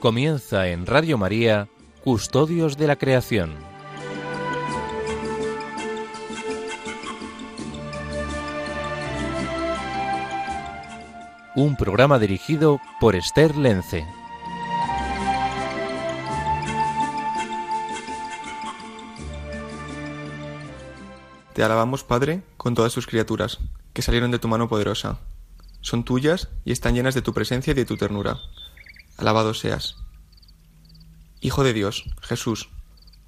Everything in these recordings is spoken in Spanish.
Comienza en Radio María, Custodios de la Creación. Un programa dirigido por Esther Lence. Te alabamos, Padre, con todas tus criaturas, que salieron de tu mano poderosa. Son tuyas y están llenas de tu presencia y de tu ternura. Alabado seas. Hijo de Dios, Jesús,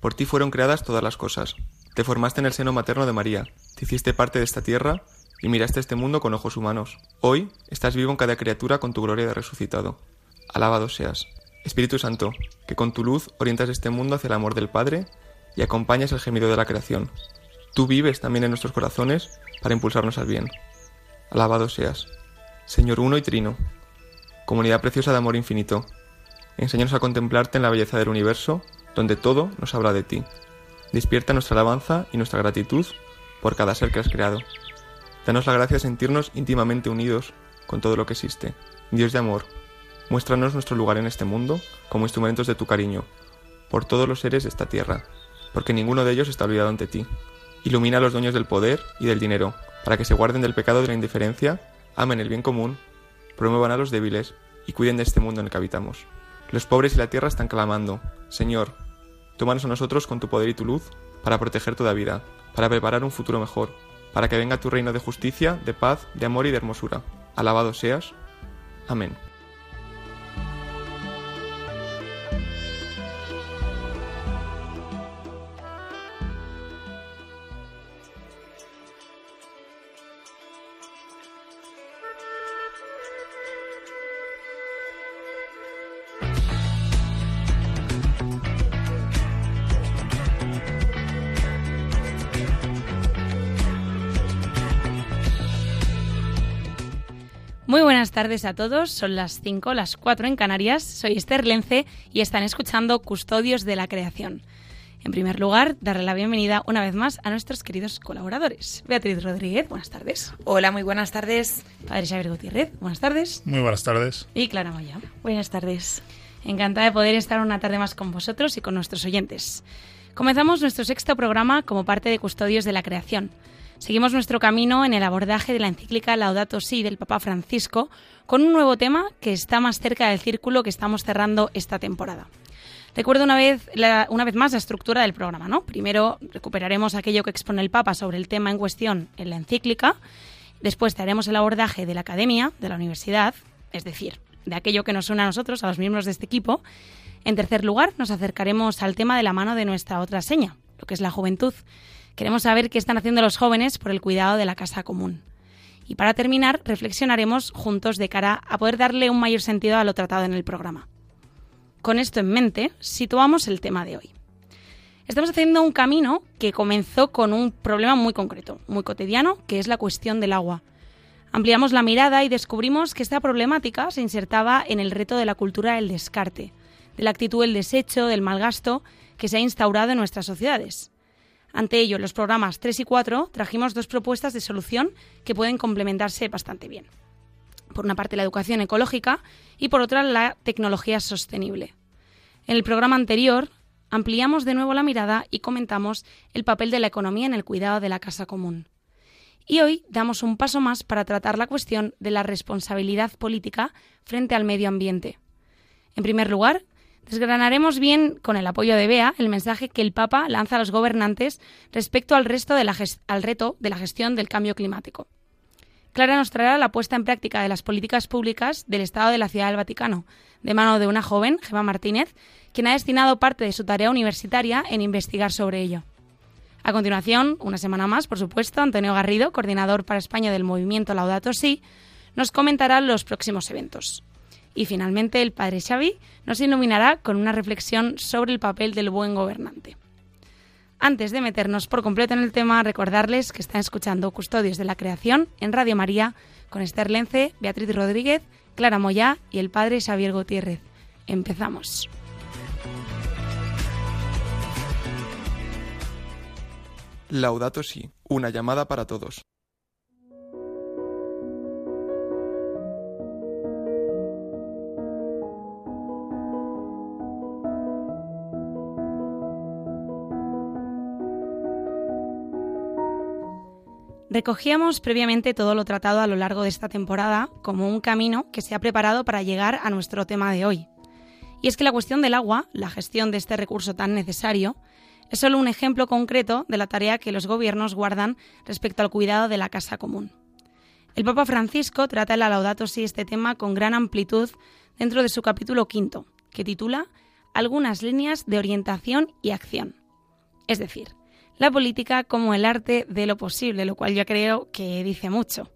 por ti fueron creadas todas las cosas. Te formaste en el seno materno de María, te hiciste parte de esta tierra y miraste este mundo con ojos humanos. Hoy estás vivo en cada criatura con tu gloria de resucitado. Alabado seas. Espíritu Santo, que con tu luz orientas este mundo hacia el amor del Padre y acompañas el gemido de la creación. Tú vives también en nuestros corazones para impulsarnos al bien. Alabado seas. Señor uno y trino, comunidad preciosa de amor infinito, enséñanos a contemplarte en la belleza del universo, donde todo nos habla de ti. Despierta nuestra alabanza y nuestra gratitud por cada ser que has creado. Danos la gracia de sentirnos íntimamente unidos con todo lo que existe. Dios de amor, muéstranos nuestro lugar en este mundo como instrumentos de tu cariño, por todos los seres de esta tierra, porque ninguno de ellos está olvidado ante ti. Ilumina a los dueños del poder y del dinero, para que se guarden del pecado de la indiferencia, amen el bien común, promuevan a los débiles y cuiden de este mundo en el que habitamos. Los pobres y la tierra están clamando, Señor, tómanos a nosotros con tu poder y tu luz para proteger toda vida, para preparar un futuro mejor, para que venga tu reino de justicia, de paz, de amor y de hermosura. Alabado seas. Amén. Buenas tardes a todos, son las 5, las 4 en Canarias, soy Esther Lence y están escuchando Custodios de la Creación. En primer lugar, darle la bienvenida una vez más a nuestros queridos colaboradores. Beatriz Rodríguez, buenas tardes. Hola, muy buenas tardes. Padre Xavier Gutiérrez, buenas tardes. Muy buenas tardes. Y Clara Moya. Buenas tardes. Encantada de poder estar una tarde más con vosotros y con nuestros oyentes. Comenzamos nuestro sexto programa como parte de Custodios de la Creación. Seguimos nuestro camino en el abordaje de la encíclica Laudato Si del Papa Francisco con un nuevo tema que está más cerca del círculo que estamos cerrando esta temporada. Recuerdo una vez, una vez más la estructura del programa. ¿no? Primero recuperaremos aquello que expone el Papa sobre el tema en cuestión en la encíclica. Después haremos el abordaje de la academia, de la universidad, es decir, de aquello que nos une a nosotros, a los miembros de este equipo. En tercer lugar, nos acercaremos al tema de la mano de nuestra otra seña, lo que es la juventud. Queremos saber qué están haciendo los jóvenes por el cuidado de la casa común. Y para terminar, reflexionaremos juntos de cara a poder darle un mayor sentido a lo tratado en el programa. Con esto en mente, situamos el tema de hoy. Estamos haciendo un camino que comenzó con un problema muy concreto, muy cotidiano, que es la cuestión del agua. Ampliamos la mirada y descubrimos que esta problemática se insertaba en el reto de la cultura del descarte, de la actitud del desecho, del mal gasto que se ha instaurado en nuestras sociedades. Ante ello, los programas 3 y 4 trajimos dos propuestas de solución que pueden complementarse bastante bien. Por una parte, la educación ecológica y por otra, la tecnología sostenible. En el programa anterior ampliamos de nuevo la mirada y comentamos el papel de la economía en el cuidado de la casa común. Y hoy damos un paso más para tratar la cuestión de la responsabilidad política frente al medio ambiente. En primer lugar, Desgranaremos bien, con el apoyo de Bea, el mensaje que el Papa lanza a los gobernantes respecto al, resto de la al reto de la gestión del cambio climático. Clara nos traerá la puesta en práctica de las políticas públicas del Estado de la Ciudad del Vaticano, de mano de una joven, Gemma Martínez, quien ha destinado parte de su tarea universitaria en investigar sobre ello. A continuación, una semana más, por supuesto, Antonio Garrido, coordinador para España del movimiento Laudato Si, nos comentará los próximos eventos. Y finalmente el padre Xavi nos iluminará con una reflexión sobre el papel del buen gobernante. Antes de meternos por completo en el tema, recordarles que están escuchando Custodios de la Creación en Radio María con Esther Lence, Beatriz Rodríguez, Clara Moyá y el padre Xavier Gutiérrez. Empezamos. Laudato Si, una llamada para todos. Recogíamos previamente todo lo tratado a lo largo de esta temporada como un camino que se ha preparado para llegar a nuestro tema de hoy. Y es que la cuestión del agua, la gestión de este recurso tan necesario, es solo un ejemplo concreto de la tarea que los gobiernos guardan respecto al cuidado de la casa común. El Papa Francisco trata en la Laudato Si este tema con gran amplitud dentro de su capítulo quinto, que titula Algunas líneas de orientación y acción. Es decir, la política como el arte de lo posible, lo cual yo creo que dice mucho.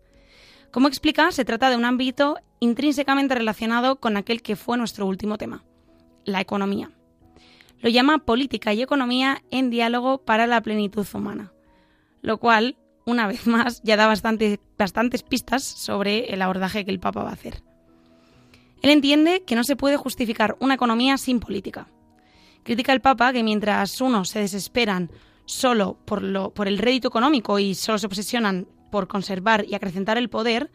Como explica, se trata de un ámbito intrínsecamente relacionado con aquel que fue nuestro último tema, la economía. Lo llama política y economía en diálogo para la plenitud humana, lo cual, una vez más, ya da bastantes pistas sobre el abordaje que el Papa va a hacer. Él entiende que no se puede justificar una economía sin política. Critica el Papa que mientras unos se desesperan solo por, el rédito económico y solo se obsesionan por conservar y acrecentar el poder,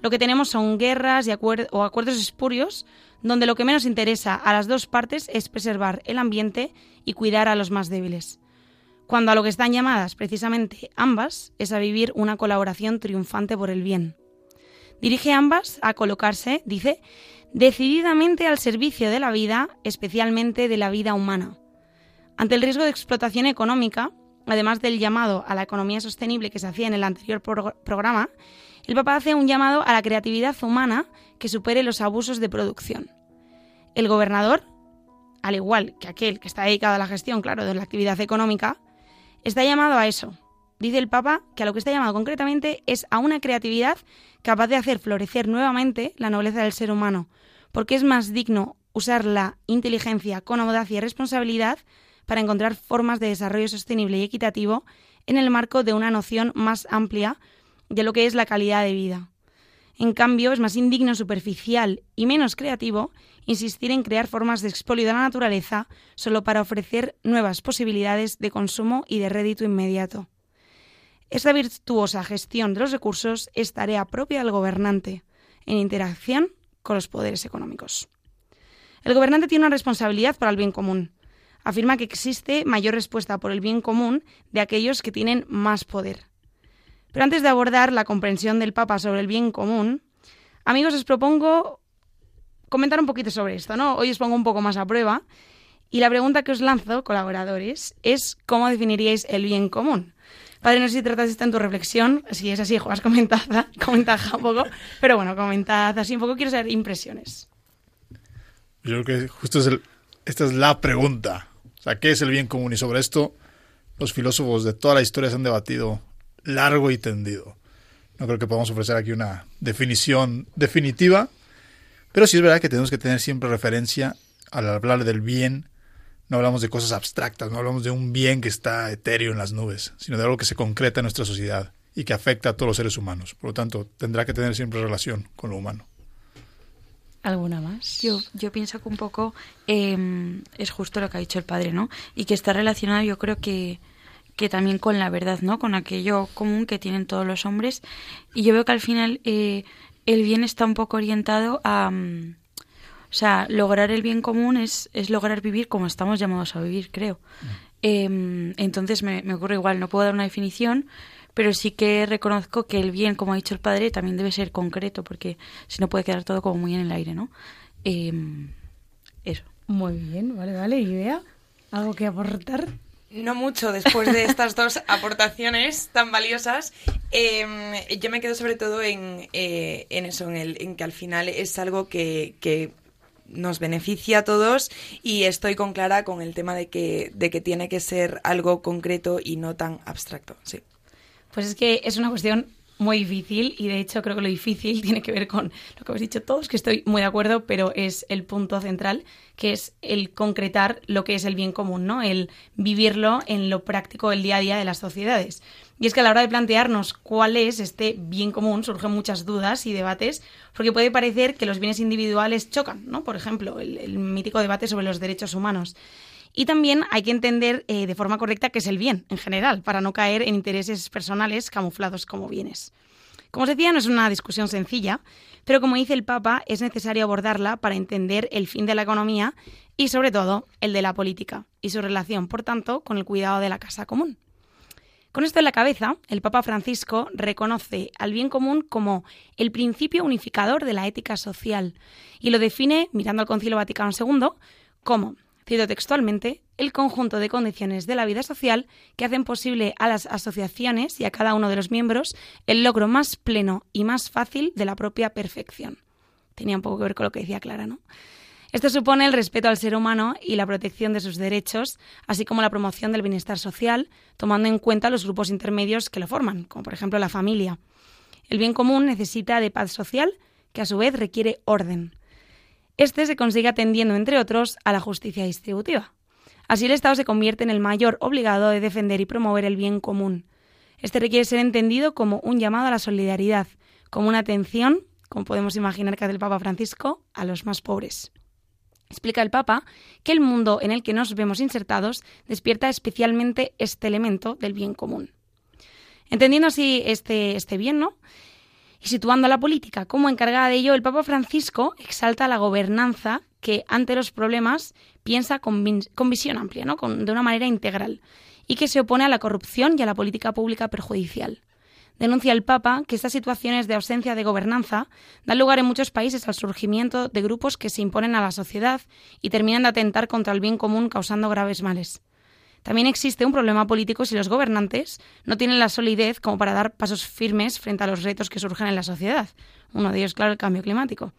lo que tenemos son guerras y o acuerdos espurios donde lo que menos interesa a las dos partes es preservar el ambiente y cuidar a los más débiles. Cuando a lo que están llamadas precisamente ambas es a vivir una colaboración triunfante por el bien. Dirige ambas a colocarse, dice, decididamente al servicio de la vida, especialmente de la vida humana. Ante el riesgo de explotación económica, además del llamado a la economía sostenible que se hacía en el anterior programa, el Papa hace un llamado a la creatividad humana que supere los abusos de producción. El gobernador, al igual que aquel que está dedicado a la gestión, claro, de la actividad económica, está llamado a eso. Dice el Papa que a lo que está llamado concretamente es a una creatividad capaz de hacer florecer nuevamente la nobleza del ser humano, porque es más digno usar la inteligencia con audacia y responsabilidad para encontrar formas de desarrollo sostenible y equitativo en el marco de una noción más amplia de lo que es la calidad de vida. En cambio, es más indigno, superficial y menos creativo insistir en crear formas de expolio de la naturaleza solo para ofrecer nuevas posibilidades de consumo y de rédito inmediato. Esta virtuosa gestión de los recursos es tarea propia del gobernante, en interacción con los poderes económicos. El gobernante tiene una responsabilidad para el bien común, afirma que existe mayor respuesta por el bien común de aquellos que tienen más poder. Pero antes de abordar la comprensión del Papa sobre el bien común, amigos, os propongo comentar un poquito sobre esto, ¿no? Hoy os pongo un poco más a prueba y la pregunta que os lanzo, colaboradores, es ¿cómo definiríais el bien común? Padre, no sé si tratas esto en tu reflexión, si es así, juegas comentada, comentada un poco, pero bueno, comentad así un poco, quiero saber impresiones. Yo creo que justo es esta es la pregunta. O sea, ¿qué es el bien común? Y sobre esto, los filósofos de toda la historia se han debatido largo y tendido. No creo que podamos ofrecer aquí una definición definitiva, pero sí es verdad que tenemos que tener siempre referencia al hablar del bien. No hablamos de cosas abstractas, no hablamos de un bien que está etéreo en las nubes, sino de algo que se concreta en nuestra sociedad y que afecta a todos los seres humanos. Por lo tanto, tendrá que tener siempre relación con lo humano. ¿Alguna más? Yo, yo pienso que un poco em, es justo lo que ha dicho el padre, ¿no? Y que está relacionado, yo creo que, que también con la verdad, ¿no? Con aquello común que tienen todos los hombres. Y yo veo que al final eh, el bien está un poco orientado a... Mm, o sea, lograr el bien común es, es lograr vivir como estamos llamados a vivir, creo. Mm. Em, entonces me, me ocurre igual, no puedo dar una definición, pero sí que reconozco que el bien, como ha dicho el padre, también debe ser concreto, porque si no puede quedar todo como muy en el aire, ¿no? Em, eso. Muy bien, vale, vale. ¿Idea? ¿Algo que aportar? No mucho después de estas dos aportaciones tan valiosas. Em, yo me quedo sobre todo en, eh, en eso, en, el, en que al final es algo que, que nos beneficia a todos y estoy con Clara con el tema de que, de que tiene que ser algo concreto y no tan abstracto. Sí. Pues es que es una cuestión muy difícil y de hecho creo que lo difícil tiene que ver con lo que habéis dicho todos, que estoy muy de acuerdo, pero es el punto central, que es el concretar lo que es el bien común, ¿no? El vivirlo en lo práctico del día a día de las sociedades. Y es que a la hora de plantearnos cuál es este bien común surgen muchas dudas y debates, porque puede parecer que los bienes individuales chocan, ¿no? Por ejemplo, el, el mítico debate sobre los derechos humanos. Y también hay que entender eh, de forma correcta qué es el bien en general, para no caer en intereses personales camuflados como bienes. Como os decía, no es una discusión sencilla, pero como dice el Papa, es necesario abordarla para entender el fin de la economía y, sobre todo, el de la política y su relación, por tanto, con el cuidado de la casa común. Con esto en la cabeza, el Papa Francisco reconoce al bien común como el principio unificador de la ética social y lo define, mirando al Concilio Vaticano II, como, cito textualmente, el conjunto de condiciones de la vida social que hacen posible a las asociaciones y a cada uno de los miembros el logro más pleno y más fácil de la propia perfección. Tenía un poco que ver con lo que decía Clara, ¿no? Esto supone el respeto al ser humano y la protección de sus derechos, así como la promoción del bienestar social, tomando en cuenta los grupos intermedios que lo forman, como por ejemplo la familia. El bien común necesita de paz social, que a su vez requiere orden. Este se consigue atendiendo, entre otros, a la justicia distributiva. Así el Estado se convierte en el mayor obligado de defender y promover el bien común. Este requiere ser entendido como un llamado a la solidaridad, como una atención, como podemos imaginar que hace el Papa Francisco, a los más pobres. Explica el Papa que el mundo en el que nos vemos insertados despierta especialmente este elemento del bien común. Entendiendo así este, este bien, ¿no? Y situando a la política como encargada de ello, el Papa Francisco exalta la gobernanza que ante los problemas piensa con, visión amplia, de una manera integral, y que se opone a la corrupción y a la política pública perjudicial. Denuncia el Papa que estas situaciones de ausencia de gobernanza dan lugar en muchos países al surgimiento de grupos que se imponen a la sociedad y terminan de atentar contra el bien común causando graves males. También existe un problema político si los gobernantes no tienen la solidez como para dar pasos firmes frente a los retos que surgen en la sociedad. Uno de ellos, claro, el cambio climático.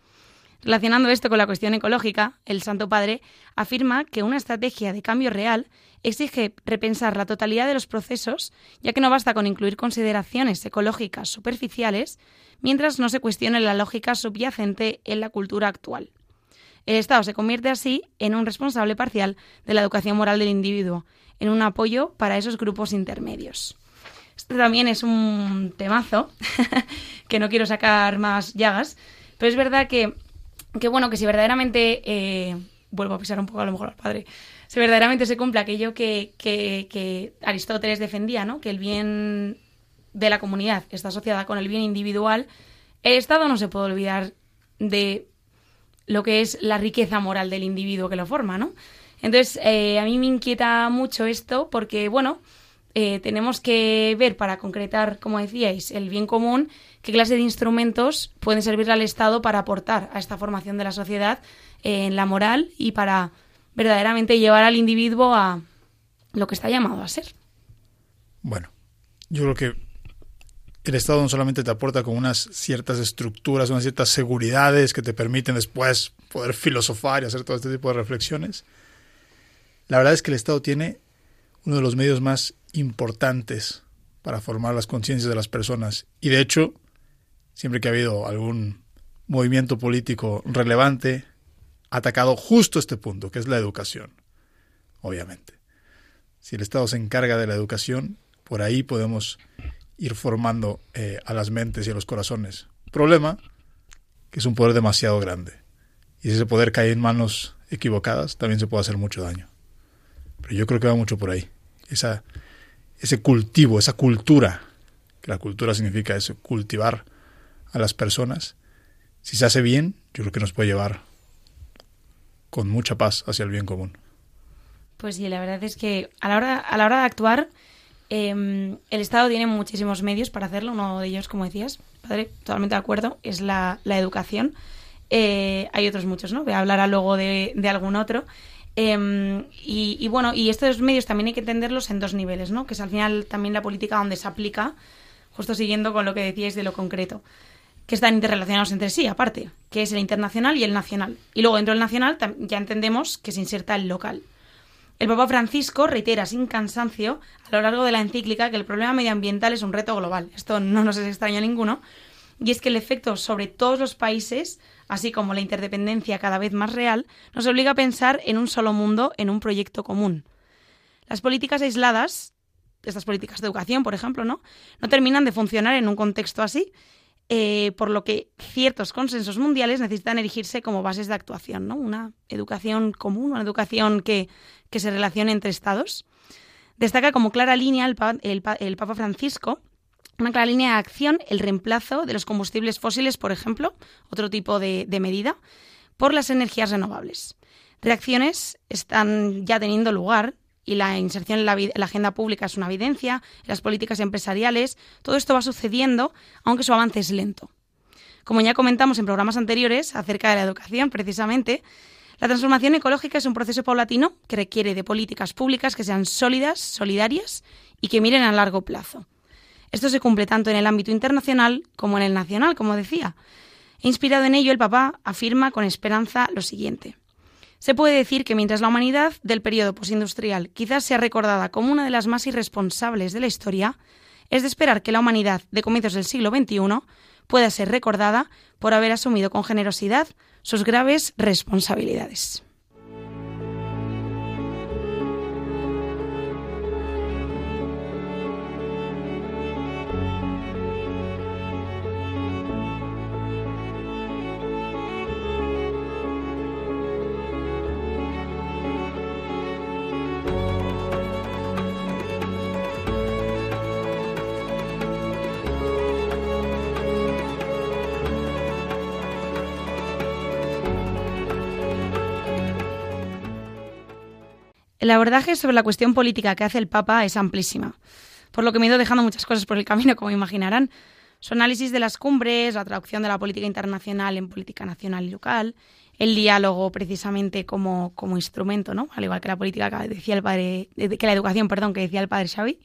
Relacionando esto con la cuestión ecológica, el Santo Padre afirma que una estrategia de cambio real exige repensar la totalidad de los procesos, ya que no basta con incluir consideraciones ecológicas superficiales, mientras no se cuestione la lógica subyacente en la cultura actual. El Estado se convierte así en un responsable parcial de la educación moral del individuo, en un apoyo para esos grupos intermedios. Este también es un temazo, que no quiero sacar más llagas, pero es verdad que que bueno, que si verdaderamente, eh, vuelvo a pisar un poco a lo mejor al padre, si verdaderamente se cumple aquello que, que, Aristóteles defendía, ¿no? que el bien de la comunidad está asociada con el bien individual, el Estado no se puede olvidar de lo que es la riqueza moral del individuo que lo forma, ¿no? Entonces, eh, a mí me inquieta mucho esto porque, bueno, eh, tenemos que ver para concretar, como decíais, el bien común, qué clase de instrumentos pueden servirle al Estado para aportar a esta formación de la sociedad en la moral y para verdaderamente llevar al individuo a lo que está llamado a ser. Bueno, yo creo que el Estado no solamente te aporta con unas ciertas estructuras, unas ciertas seguridades que te permiten después poder filosofar y hacer todo este tipo de reflexiones. La verdad es que el Estado tiene uno de los medios más importantes para formar las conciencias de las personas. Y de hecho, siempre que ha habido algún movimiento político relevante, ha atacado justo este punto, que es la educación, obviamente. Si el Estado se encarga de la educación, por ahí podemos ir formando eh, a las mentes y a los corazones. Problema que es un poder demasiado grande. Y si ese poder cae en manos equivocadas, también se puede hacer mucho daño. Pero yo creo que va mucho por ahí. Esa ese cultivo, esa cultura, que la cultura significa eso, cultivar a las personas, si se hace bien, yo creo que nos puede llevar con mucha paz hacia el bien común. Pues sí, la verdad es que a la hora, a la hora de actuar, em, el Estado tiene muchísimos medios para hacerlo. Uno de ellos, como decías, padre, totalmente de acuerdo, es la, educación. Eh, hay otros muchos, ¿no? Voy a hablar luego de, de algún otro. Em, y, bueno, y estos medios también hay que entenderlos en dos niveles, ¿no? Que es al final también la política donde se aplica, justo siguiendo con lo que decíais de lo concreto, que están interrelacionados entre sí, aparte, que es el internacional y el nacional. Y luego dentro del nacional ya entendemos que se inserta el local. El Papa Francisco reitera sin cansancio a lo largo de la encíclica que el problema medioambiental es un reto global. Esto no nos extraña a ninguno. Y es que el efecto sobre todos los países así como la interdependencia cada vez más real, nos obliga a pensar en un solo mundo, en un proyecto común. Las políticas aisladas, estas políticas de educación, por ejemplo, ¿no? no terminan de funcionar en un contexto así, eh, por lo que ciertos consensos mundiales necesitan erigirse como bases de actuación, ¿no? Una educación común, una educación que, se relacione entre estados. Destaca como clara línea el, el Papa Francisco una clara línea de acción, el reemplazo de los combustibles fósiles, por ejemplo, otro tipo de, medida, por las energías renovables. Reacciones están ya teniendo lugar y la inserción en la, agenda pública es una evidencia, en las políticas empresariales, todo esto va sucediendo, aunque su avance es lento. Como ya comentamos en programas anteriores acerca de la educación, precisamente, la transformación ecológica es un proceso paulatino que requiere de políticas públicas que sean sólidas, solidarias y que miren a largo plazo. Esto se cumple tanto en el ámbito internacional como en el nacional, como decía. Inspirado en ello, el Papa afirma con esperanza lo siguiente. Se puede decir que mientras la humanidad del periodo postindustrial quizás sea recordada como una de las más irresponsables de la historia, es de esperar que la humanidad de comienzos del siglo XXI pueda ser recordada por haber asumido con generosidad sus graves responsabilidades. El abordaje sobre la cuestión política que hace el Papa es amplísima, por lo que me he ido dejando muchas cosas por el camino, como imaginarán. Su análisis de las cumbres, la traducción de la política internacional en política nacional y local, el diálogo precisamente como, como instrumento, ¿no? Al igual que la política que decía el padre, que la educación, perdón, que decía el padre Xavi.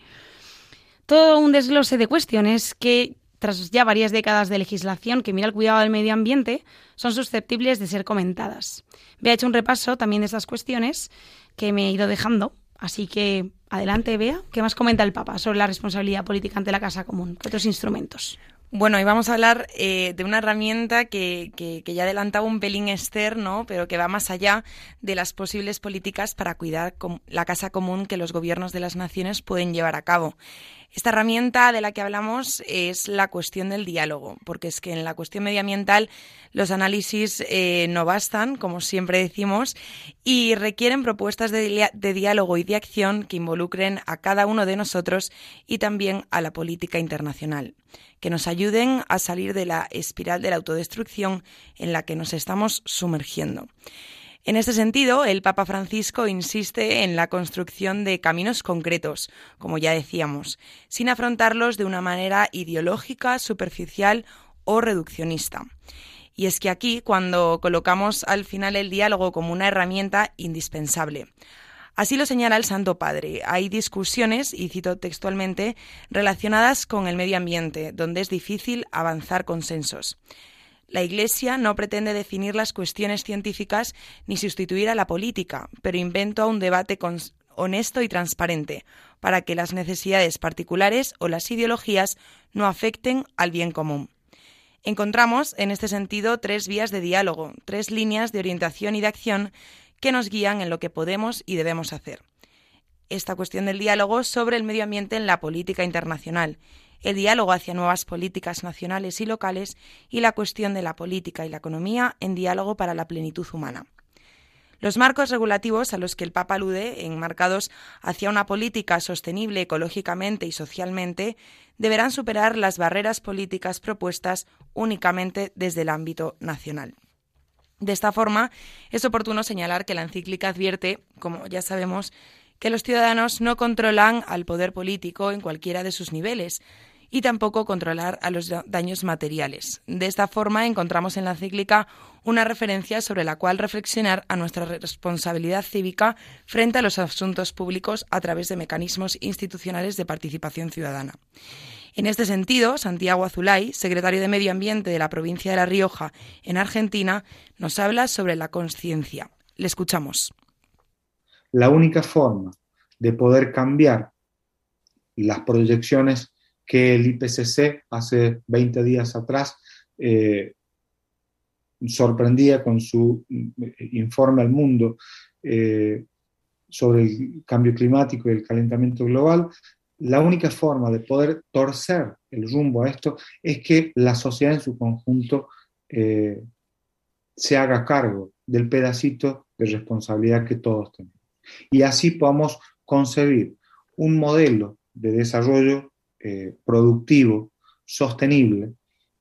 Todo un desglose de cuestiones que, tras ya varias décadas de legislación que mira el cuidado del medio ambiente, son susceptibles de ser comentadas. He hecho un repaso también de estas cuestiones que me he ido dejando. Así que adelante, Bea. ¿Qué más comenta el Papa sobre la responsabilidad política ante la Casa Común? ¿Qué otros instrumentos? Bueno, y vamos a hablar eh, de una herramienta que, que, que, ya adelantaba un pelín externo, pero que va más allá de las posibles políticas para cuidar la casa común que los gobiernos de las naciones pueden llevar a cabo. Esta herramienta de la que hablamos es la cuestión del diálogo, porque es que en la cuestión medioambiental los análisis eh, no bastan, como siempre decimos, y requieren propuestas de, de diálogo y de acción que involucren a cada uno de nosotros y también a la política internacional, que nos ayuden a salir de la espiral de la autodestrucción en la que nos estamos sumergiendo. En este sentido, el Papa Francisco insiste en la construcción de caminos concretos, como ya decíamos, sin afrontarlos de una manera ideológica, superficial o reduccionista. Y es que aquí, cuando colocamos al final el diálogo como una herramienta indispensable, Así lo señala el Santo Padre. Hay discusiones, y cito textualmente, relacionadas con el medio ambiente, donde es difícil avanzar consensos. La Iglesia no pretende definir las cuestiones científicas ni sustituir a la política, pero inventa un debate honesto y transparente para que las necesidades particulares o las ideologías no afecten al bien común. Encontramos, en este sentido, tres vías de diálogo, tres líneas de orientación y de acción que nos guían en lo que podemos y debemos hacer. Esta cuestión del diálogo sobre el medio ambiente en la política internacional el diálogo hacia nuevas políticas nacionales y locales y la cuestión de la política y la economía en diálogo para la plenitud humana. Los marcos regulativos a los que el Papa alude, enmarcados hacia una política sostenible ecológicamente y socialmente, deberán superar las barreras políticas propuestas únicamente desde el ámbito nacional. De esta forma, es oportuno señalar que la encíclica advierte, como ya sabemos, que los ciudadanos no controlan al poder político en cualquiera de sus niveles, y tampoco controlar a los daños materiales. De esta forma encontramos en la cíclica una referencia sobre la cual reflexionar a nuestra responsabilidad cívica frente a los asuntos públicos a través de mecanismos institucionales de participación ciudadana. En este sentido, Santiago Azulay, secretario de Medio Ambiente de la provincia de La Rioja, en Argentina, nos habla sobre la conciencia. Le escuchamos. La única forma de poder cambiar las proyecciones que el IPCC hace 20 días atrás eh, sorprendía con su eh, informe al mundo eh, sobre el cambio climático y el calentamiento global, la única forma de poder torcer el rumbo a esto es que la sociedad en su conjunto se haga cargo del pedacito de responsabilidad que todos tenemos. Y así podamos concebir un modelo de desarrollo eh, productivo, sostenible,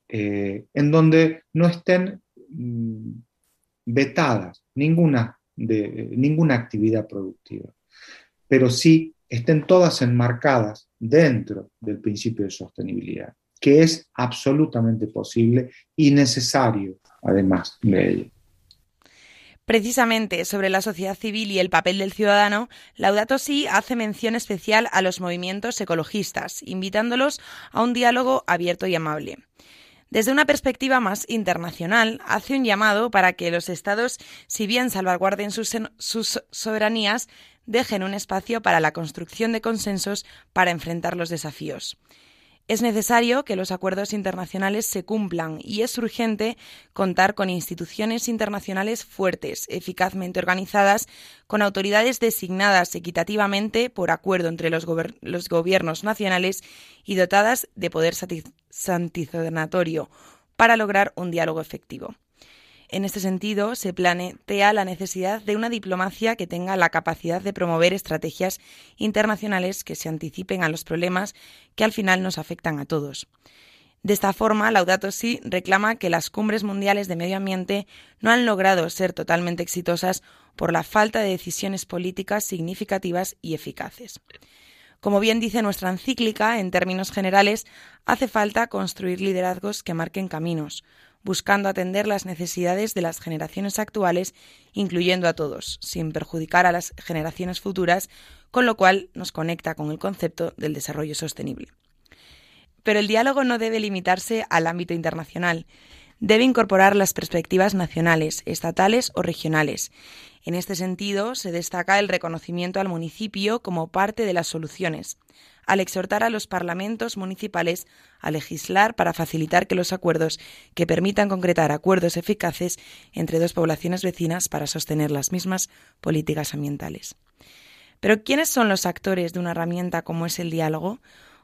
eh, en donde no estén mm, vetadas ninguna, de, ninguna actividad productiva. pero sí estén todas enmarcadas dentro del principio de sostenibilidad, que es absolutamente posible y necesario, además de ello. Precisamente sobre la sociedad civil y el papel del ciudadano, Laudato Si hace mención especial a los movimientos ecologistas, invitándolos a un diálogo abierto y amable. Desde una perspectiva más internacional, hace un llamado para que los Estados, si bien salvaguarden sus, sus, soberanías, dejen un espacio para la construcción de consensos para enfrentar los desafíos. Es necesario que los acuerdos internacionales se cumplan y es urgente contar con instituciones internacionales fuertes, eficazmente organizadas, con autoridades designadas equitativamente por acuerdo entre los, gobiernos nacionales y dotadas de poder sancionatorio para lograr un diálogo efectivo. En este sentido, se plantea la necesidad de una diplomacia que tenga la capacidad de promover estrategias internacionales que se anticipen a los problemas que al final nos afectan a todos. De esta forma, Laudato Si reclama que las cumbres mundiales de medio ambiente no han logrado ser totalmente exitosas por la falta de decisiones políticas significativas y eficaces. Como bien dice nuestra encíclica, en términos generales, hace falta construir liderazgos que marquen caminos, buscando atender las necesidades de las generaciones actuales, incluyendo a todos, sin perjudicar a las generaciones futuras, con lo cual nos conecta con el concepto del desarrollo sostenible. Pero el diálogo no debe limitarse al ámbito internacional, debe incorporar las perspectivas nacionales, estatales o regionales. En este sentido, se destaca el reconocimiento al municipio como parte de las soluciones, al exhortar a los parlamentos municipales a legislar para facilitar que los acuerdos que permitan concretar acuerdos eficaces entre dos poblaciones vecinas para sostener las mismas políticas ambientales. Pero ¿quiénes son los actores de una herramienta como es el diálogo?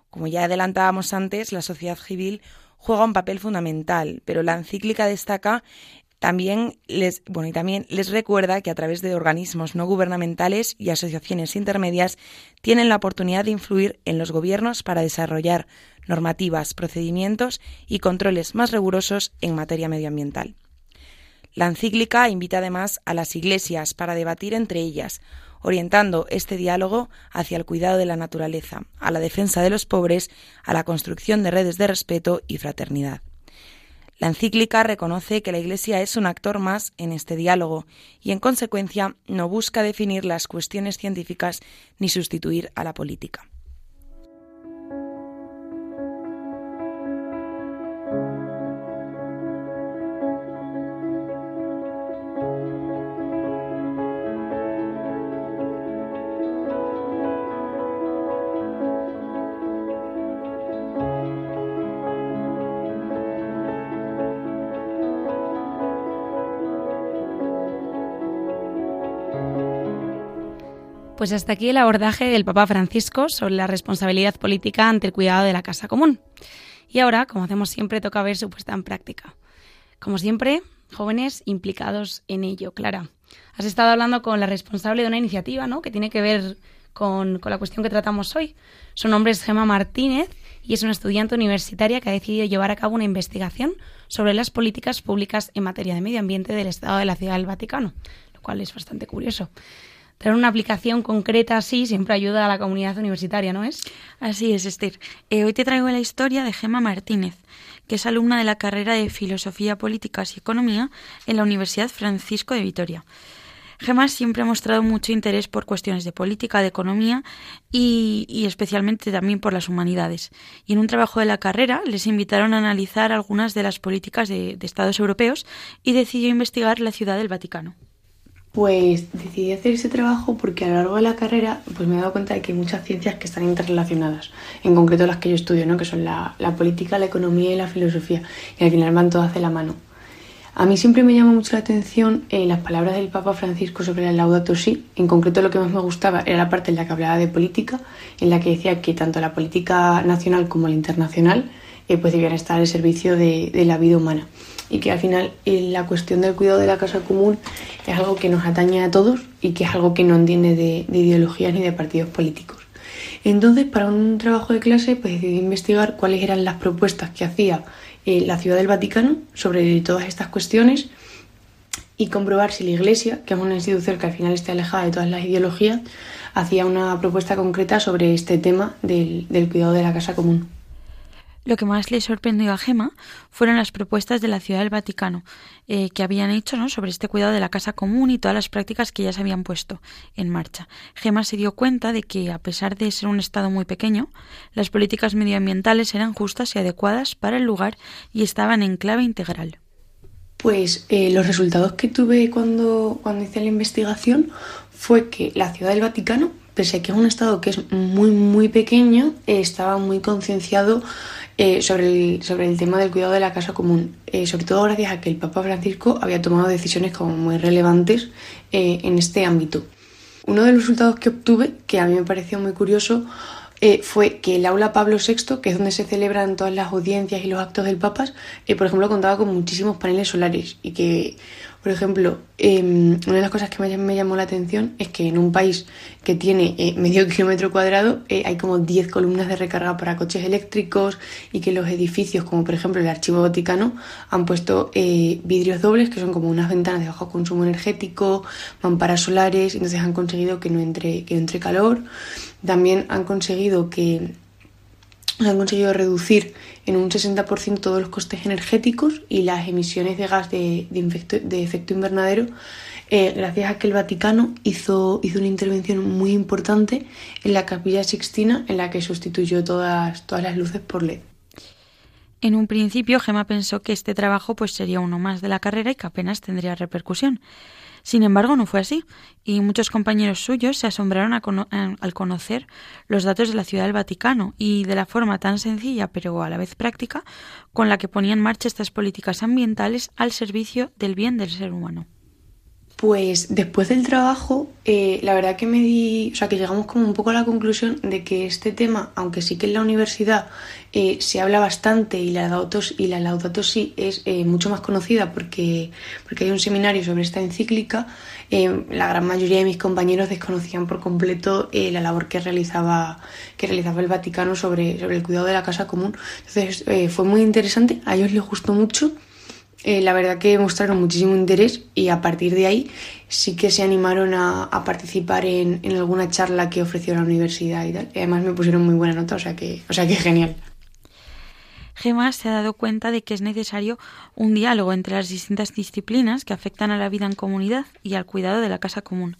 Como ya adelantábamos antes, la sociedad civil juega un papel fundamental, pero la encíclica destaca también les, bueno, y también les recuerda que a través de organismos no gubernamentales y asociaciones intermedias tienen la oportunidad de influir en los gobiernos para desarrollar normativas, procedimientos y controles más rigurosos en materia medioambiental. La encíclica invita además a las iglesias para debatir entre ellas, orientando este diálogo hacia el cuidado de la naturaleza, a la defensa de los pobres, a la construcción de redes de respeto y fraternidad. La encíclica reconoce que la Iglesia es un actor más en este diálogo y, en consecuencia, no busca definir las cuestiones científicas ni sustituir a la política. Pues hasta aquí el abordaje del Papa Francisco sobre la responsabilidad política ante el cuidado de la casa común. Y ahora, como hacemos siempre, toca ver su puesta en práctica. Como siempre, jóvenes implicados en ello. Clara, has estado hablando con la responsable de una iniciativa ¿no? que tiene que ver con, con la cuestión que tratamos hoy. Su nombre es Gemma Martínez y es una estudiante universitaria que ha decidido llevar a cabo una investigación sobre las políticas públicas en materia de medio ambiente del Estado de la Ciudad del Vaticano, lo cual es bastante curioso tener una aplicación concreta así siempre ayuda a la comunidad universitaria, ¿no es? Así es, Esther. Eh, hoy te traigo la historia de Gemma Martínez, que es alumna de la carrera de Filosofía, Políticas y Economía en la Universidad Francisco de Vitoria. Gemma siempre ha mostrado mucho interés por cuestiones de política, de economía y, especialmente también por las humanidades. Y en un trabajo de la carrera les invitaron a analizar algunas de las políticas de Estados europeos y decidió investigar la ciudad del Vaticano. Pues decidí hacer ese trabajo porque a lo largo de la carrera pues me he dado cuenta de que hay muchas ciencias que están interrelacionadas, en concreto las que yo estudio, ¿no? que son la, política, la economía y la filosofía, y al final van todas de la mano. A mí siempre me llamó mucho la atención eh, las palabras del Papa Francisco sobre el Laudato Si. En concreto lo que más me gustaba era la parte en la que hablaba de política, en la que decía que tanto la política nacional como la internacional eh, pues debían estar al servicio de la vida humana y que al final eh, la cuestión del cuidado de la casa común es algo que nos atañe a todos y que es algo que no entiende de, ideologías ni de partidos políticos. Entonces, para un trabajo de clase, pues decidí investigar cuáles eran las propuestas que hacía eh, la Ciudad del Vaticano sobre todas estas cuestiones y comprobar si la Iglesia, que es una institución que al final está alejada de todas las ideologías, hacía una propuesta concreta sobre este tema del, del cuidado de la casa común. Lo que más le sorprendió a Gema fueron las propuestas de la Ciudad del Vaticano eh, que habían hecho ¿no? sobre este cuidado de la casa común y todas las prácticas que ya se habían puesto en marcha. Gema se dio cuenta de que, a pesar de ser un Estado muy pequeño, las políticas medioambientales eran justas y adecuadas para el lugar y estaban en clave integral. Pues eh, los resultados que tuve cuando, cuando hice la investigación fue que la Ciudad del Vaticano, pese a que es un Estado que es muy, muy pequeño, estaba muy concienciado eh, sobre, el, sobre el tema del cuidado de la casa común, eh, sobre todo gracias a que el Papa Francisco había tomado decisiones como muy relevantes eh, en este ámbito. Uno de los resultados que obtuve, que a mí me pareció muy curioso, fue que el aula Pablo VI, que es donde se celebran todas las audiencias y los actos del Papa, por ejemplo, contaba con muchísimos paneles solares y que por ejemplo, em, una de las cosas que me, llamó la atención es que en un país que tiene eh, medio kilómetro cuadrado eh, hay como 10 columnas de recarga para coches eléctricos y que los edificios, como por ejemplo el Archivo Vaticano, han puesto eh, vidrios dobles que son como unas ventanas de bajo consumo energético, mamparas solares, entonces han conseguido que no entre, que no entre calor. También han conseguido que han conseguido reducir en un 60% todos los costes energéticos y las emisiones de gas de, de, efecto invernadero eh, gracias a que el Vaticano hizo, hizo una intervención muy importante en la capilla sixtina en la que sustituyó todas, todas las luces por LED. En un principio, Gemma pensó que este trabajo pues sería uno más de la carrera y que apenas tendría repercusión. Sin embargo, no fue así, y muchos compañeros suyos se asombraron al conocer los datos de la Ciudad del Vaticano y de la forma tan sencilla, pero a la vez práctica, con la que ponían en marcha estas políticas ambientales al servicio del bien del ser humano. Pues después del trabajo, eh, la verdad que me di, o sea, que llegamos como un poco a la conclusión de que este tema, aunque sí que en la universidad eh, se habla bastante y la Laudato, y la Laudato Si es eh, mucho más conocida porque, porque hay un seminario sobre esta encíclica, la gran mayoría de mis compañeros desconocían por completo la labor que realizaba, que realizaba el Vaticano sobre, sobre el cuidado de la casa común. Entonces fue muy interesante, a ellos les gustó mucho eh, la verdad que mostraron muchísimo interés y a partir de ahí sí que se animaron a, participar en, alguna charla que ofreció la universidad y tal. Además me pusieron muy buena nota, o sea que, o sea que genial. Gemma se ha dado cuenta de que es necesario un diálogo entre las distintas disciplinas que afectan a la vida en comunidad y al cuidado de la casa común.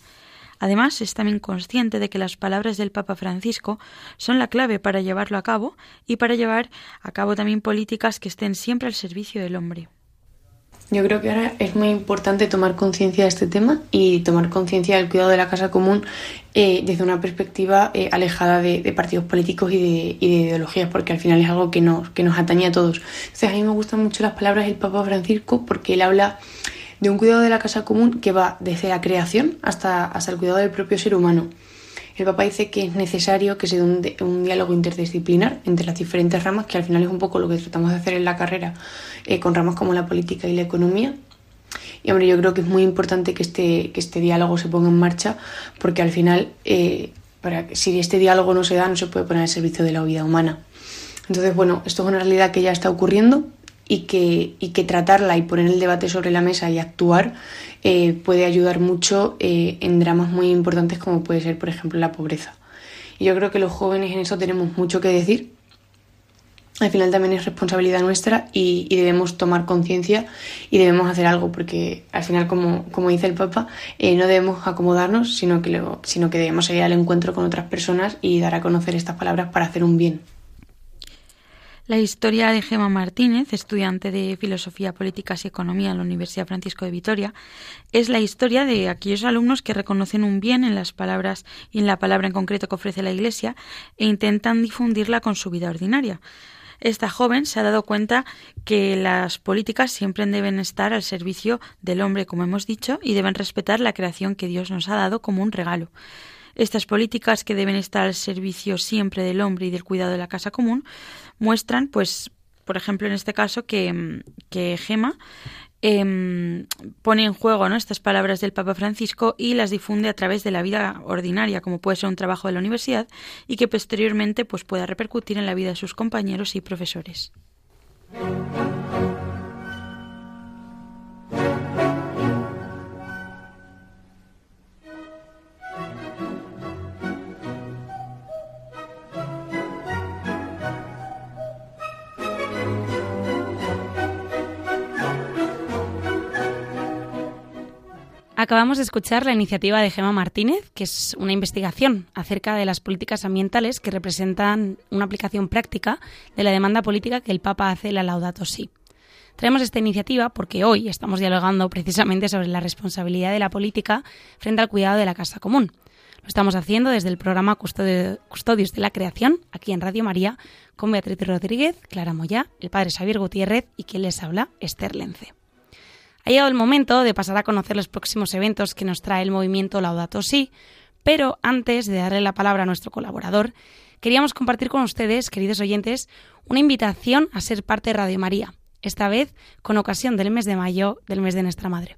Además, es también consciente de que las palabras del Papa Francisco son la clave para llevarlo a cabo y para llevar a cabo también políticas que estén siempre al servicio del hombre. Yo creo que ahora es muy importante tomar conciencia de este tema y tomar conciencia del cuidado de la casa común eh, desde una perspectiva eh, alejada de, partidos políticos y de, ideologías, porque al final es algo que nos, que nos atañe a todos. Entonces a mí me gustan mucho las palabras del Papa Francisco porque él habla de un cuidado de la casa común que va desde la creación hasta, hasta el cuidado del propio ser humano. El Papa dice que es necesario que se dé un, diálogo interdisciplinar entre las diferentes ramas, que al final es un poco lo que tratamos de hacer en la carrera eh, con ramas como la política y la economía. Y hombre, yo creo que es muy importante que este, que este diálogo se ponga en marcha, porque al final, eh, para, si este diálogo no se da, no se puede poner al servicio de la vida humana. Entonces, bueno, esto es una realidad que ya está ocurriendo y que, y que tratarla y poner el debate sobre la mesa y actuar eh, puede ayudar mucho eh, en dramas muy importantes como puede ser, por ejemplo, la pobreza. Y yo creo que los jóvenes en eso tenemos mucho que decir. Al final también es responsabilidad nuestra y, debemos tomar conciencia y debemos hacer algo porque al final, como, como dice el Papa, eh, no debemos acomodarnos, sino que, sino que debemos ir al encuentro con otras personas y dar a conocer estas palabras para hacer un bien. La historia de Gema Martínez, estudiante de Filosofía, Políticas y Economía en la Universidad Francisco de Vitoria, es la historia de aquellos alumnos que reconocen un bien en las palabras y en la palabra en concreto que ofrece la Iglesia e intentan difundirla con su vida ordinaria. Esta joven se ha dado cuenta que las políticas siempre deben estar al servicio del hombre, como hemos dicho, y deben respetar la creación que Dios nos ha dado como un regalo. Estas políticas que deben estar al servicio siempre del hombre y del cuidado de la casa común muestran, pues, por ejemplo, en este caso, que, que Gema em, pone en juego ¿no? estas palabras del Papa Francisco y las difunde a través de la vida ordinaria, como puede ser un trabajo de la universidad, y que posteriormente pues, pueda repercutir en la vida de sus compañeros y profesores. Acabamos de escuchar la iniciativa de Gema Martínez, que es una investigación acerca de las políticas ambientales que representan una aplicación práctica de la demanda política que el Papa hace la Laudato Si. Traemos esta iniciativa porque hoy estamos dialogando precisamente sobre la responsabilidad de la política frente al cuidado de la casa común. Lo estamos haciendo desde el programa Custodios de la Creación, aquí en Radio María, con Beatriz Rodríguez, Clara Moya, el padre Xavier Gutiérrez y quien les habla, Esther Lence. Ha llegado el momento de pasar a conocer los próximos eventos que nos trae el movimiento Laudato Si, pero antes de darle la palabra a nuestro colaborador, queríamos compartir con ustedes, queridos oyentes, una invitación a ser parte de Radio María, esta vez con ocasión del mes de mayo del mes de nuestra Madre.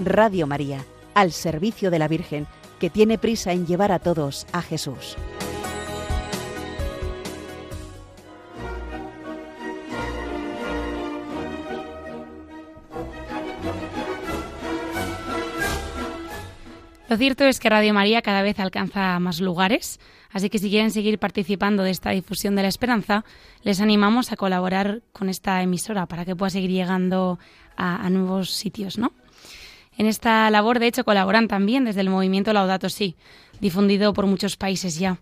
Radio María, al servicio de la Virgen, que tiene prisa en llevar a todos a Jesús. Lo cierto es que Radio María cada vez alcanza más lugares, así que si quieren seguir participando de esta difusión de la esperanza, les animamos a colaborar con esta emisora para que pueda seguir llegando a, nuevos sitios, ¿no? En esta labor, de hecho, colaboran también desde el movimiento Laudato Si, difundido por muchos países ya.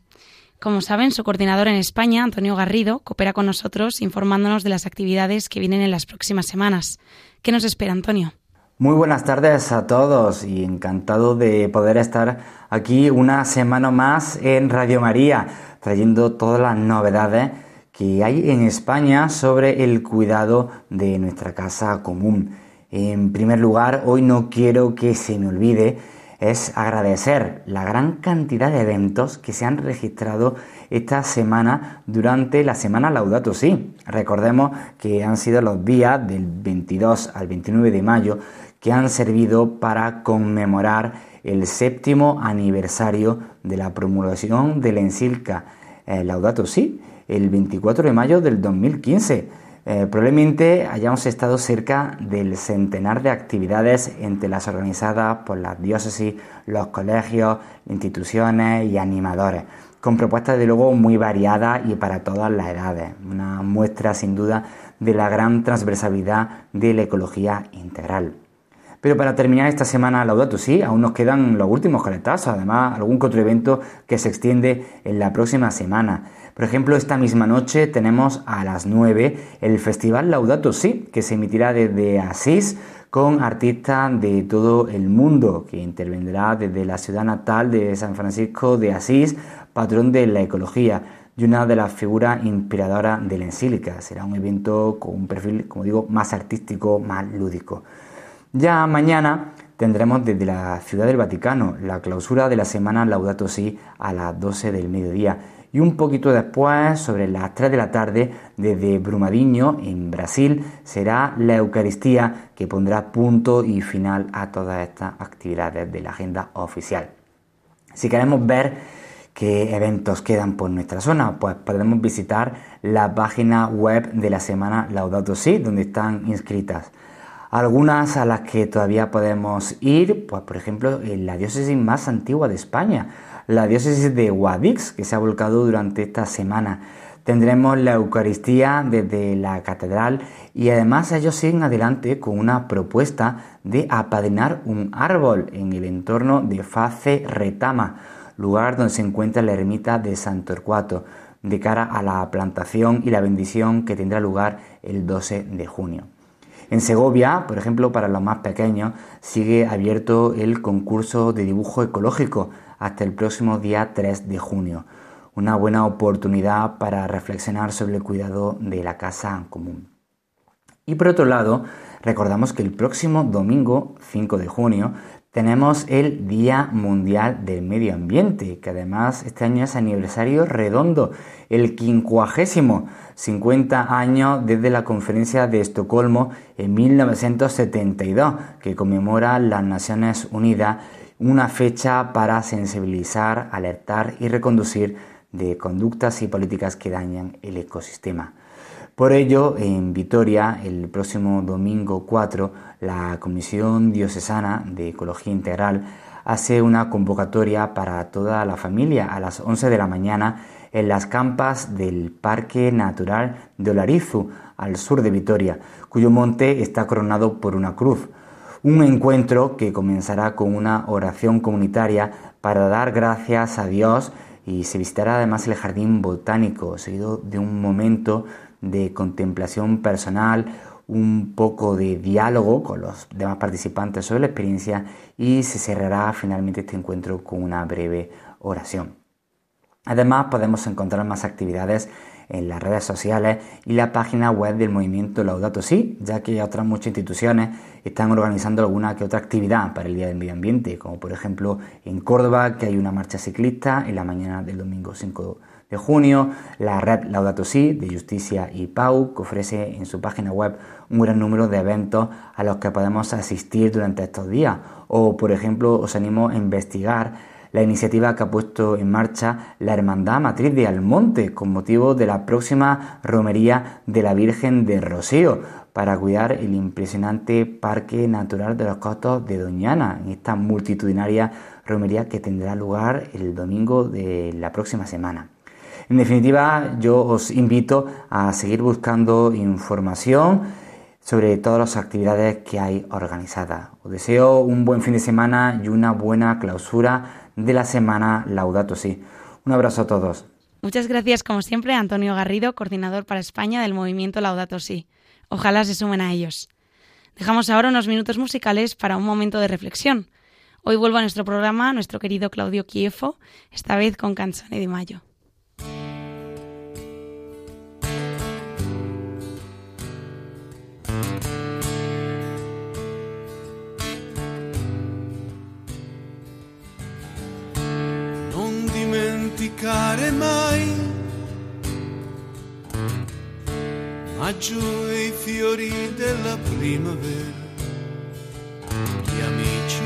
Como saben, su coordinador en España, Antonio Garrido, coopera con nosotros informándonos de las actividades que vienen en las próximas semanas. ¿Qué nos espera, Antonio? Muy buenas tardes a todos y encantado de poder estar aquí una semana más en Radio María, trayendo todas las novedades que hay en España sobre el cuidado de nuestra casa común. En primer lugar, hoy no quiero que se me olvide es agradecer la gran cantidad de eventos que se han registrado esta semana durante la semana Laudato Si. Recordemos que han sido los días del 22 al 29 de mayo que han servido para conmemorar el séptimo aniversario de la promulgación de la encíclica eh, Laudato Si, el 24 de mayo del 2015. Eh, probablemente hayamos estado cerca del centenar de actividades entre las organizadas por las diócesis, los colegios, instituciones y animadores, con propuestas de luego muy variadas y para todas las edades. Una muestra sin duda de la gran transversalidad de la ecología integral. Pero para terminar esta semana Laudato sí, aún nos quedan los últimos caletazos, además algún otro evento que se extiende en la próxima semana. Por ejemplo, esta misma noche tenemos a las 9 el Festival Laudato Si, que se emitirá desde Asís con artistas de todo el mundo, que intervendrá desde la ciudad natal de San Francisco de Asís, patrón de la ecología y una de las figuras inspiradoras de la encíclica. Será un evento con un perfil, como digo, más artístico, más lúdico. Ya mañana tendremos desde la Ciudad del Vaticano la clausura de la semana Laudato Si a las 12 del mediodía y un poquito después, sobre las 3 de la tarde, desde Brumadinho, en Brasil, será la Eucaristía que pondrá punto y final a todas estas actividades de la agenda oficial. Si queremos ver qué eventos quedan por nuestra zona, pues podemos visitar la página web de la semana Laudato Si, donde están inscritas Algunas a las que todavía podemos ir, pues por ejemplo, en la diócesis más antigua de España, la diócesis de Guadix, que se ha volcado durante esta semana. Tendremos la Eucaristía desde la catedral y además ellos siguen adelante con una propuesta de apadrinar un árbol en el entorno de Face Retama, lugar donde se encuentra la ermita de Santo Torcuato, de cara a la plantación y la bendición que tendrá lugar el 12 de junio. En Segovia, por ejemplo, para los más pequeños, sigue abierto el concurso de dibujo ecológico hasta el próximo día 3 de junio una buena oportunidad para reflexionar sobre el cuidado de la casa común. Y por otro lado, recordamos que el próximo domingo 5 de junio tenemos el Día Mundial del Medio Ambiente, que además este año es aniversario redondo, el quincuagésimo, 50 años desde la conferencia de Estocolmo en 1972, que conmemora las Naciones Unidas, una fecha para sensibilizar, alertar y reconducir de conductas y políticas que dañan el ecosistema. Por ello, en Vitoria, el próximo domingo 4, la Comisión Diocesana de Ecología Integral hace una convocatoria para toda la familia a las 11 de la mañana en las campas del Parque Natural de Olarizu, al sur de Vitoria, cuyo monte está coronado por una cruz. Un encuentro que comenzará con una oración comunitaria para dar gracias a Dios y se visitará además el jardín botánico, seguido de un momento de contemplación personal, un poco de diálogo con los demás participantes sobre la experiencia y se cerrará finalmente este encuentro con una breve oración. Además podemos encontrar más actividades en las redes sociales y la página web del movimiento Laudato Si, ya que otras muchas instituciones están organizando alguna que otra actividad para el Día del Medio Ambiente, como por ejemplo en Córdoba, que hay una marcha ciclista en la mañana del domingo 5 de junio, la red Laudato Si de Justicia y Pau, que ofrece en su página web un gran número de eventos a los que podemos asistir durante estos días, o por ejemplo os animo a investigar la iniciativa que ha puesto en marcha la Hermandad Matriz de Almonte con motivo de la próxima romería de la Virgen de Rocío para cuidar el impresionante Parque Natural de los Costos de Doñana en esta multitudinaria romería que tendrá lugar el domingo de la próxima semana. En definitiva, yo os invito a seguir buscando información sobre todas las actividades que hay organizadas. Os deseo un buen fin de semana y una buena clausura de la semana Laudato Si. Un abrazo a todos. Muchas gracias, como siempre, Antonio Garrido, coordinador para España del movimiento Laudato Si. Ojalá se sumen a ellos. Dejamos ahora unos minutos musicales para un momento de reflexión. Hoy vuelvo a nuestro programa nuestro querido Claudio Kiefo, esta vez con Canzone de Mayo. Dimenticare mai. Maggio e i fiori della primavera gli amici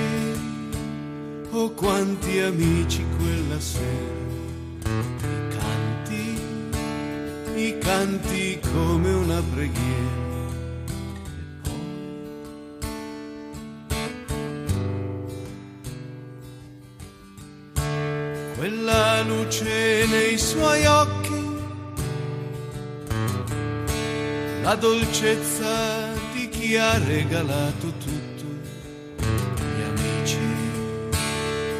oh quanti amici quella sera. I canti i canti come una preghiera la dolcezza di chi ha regalato tutto, gli amici,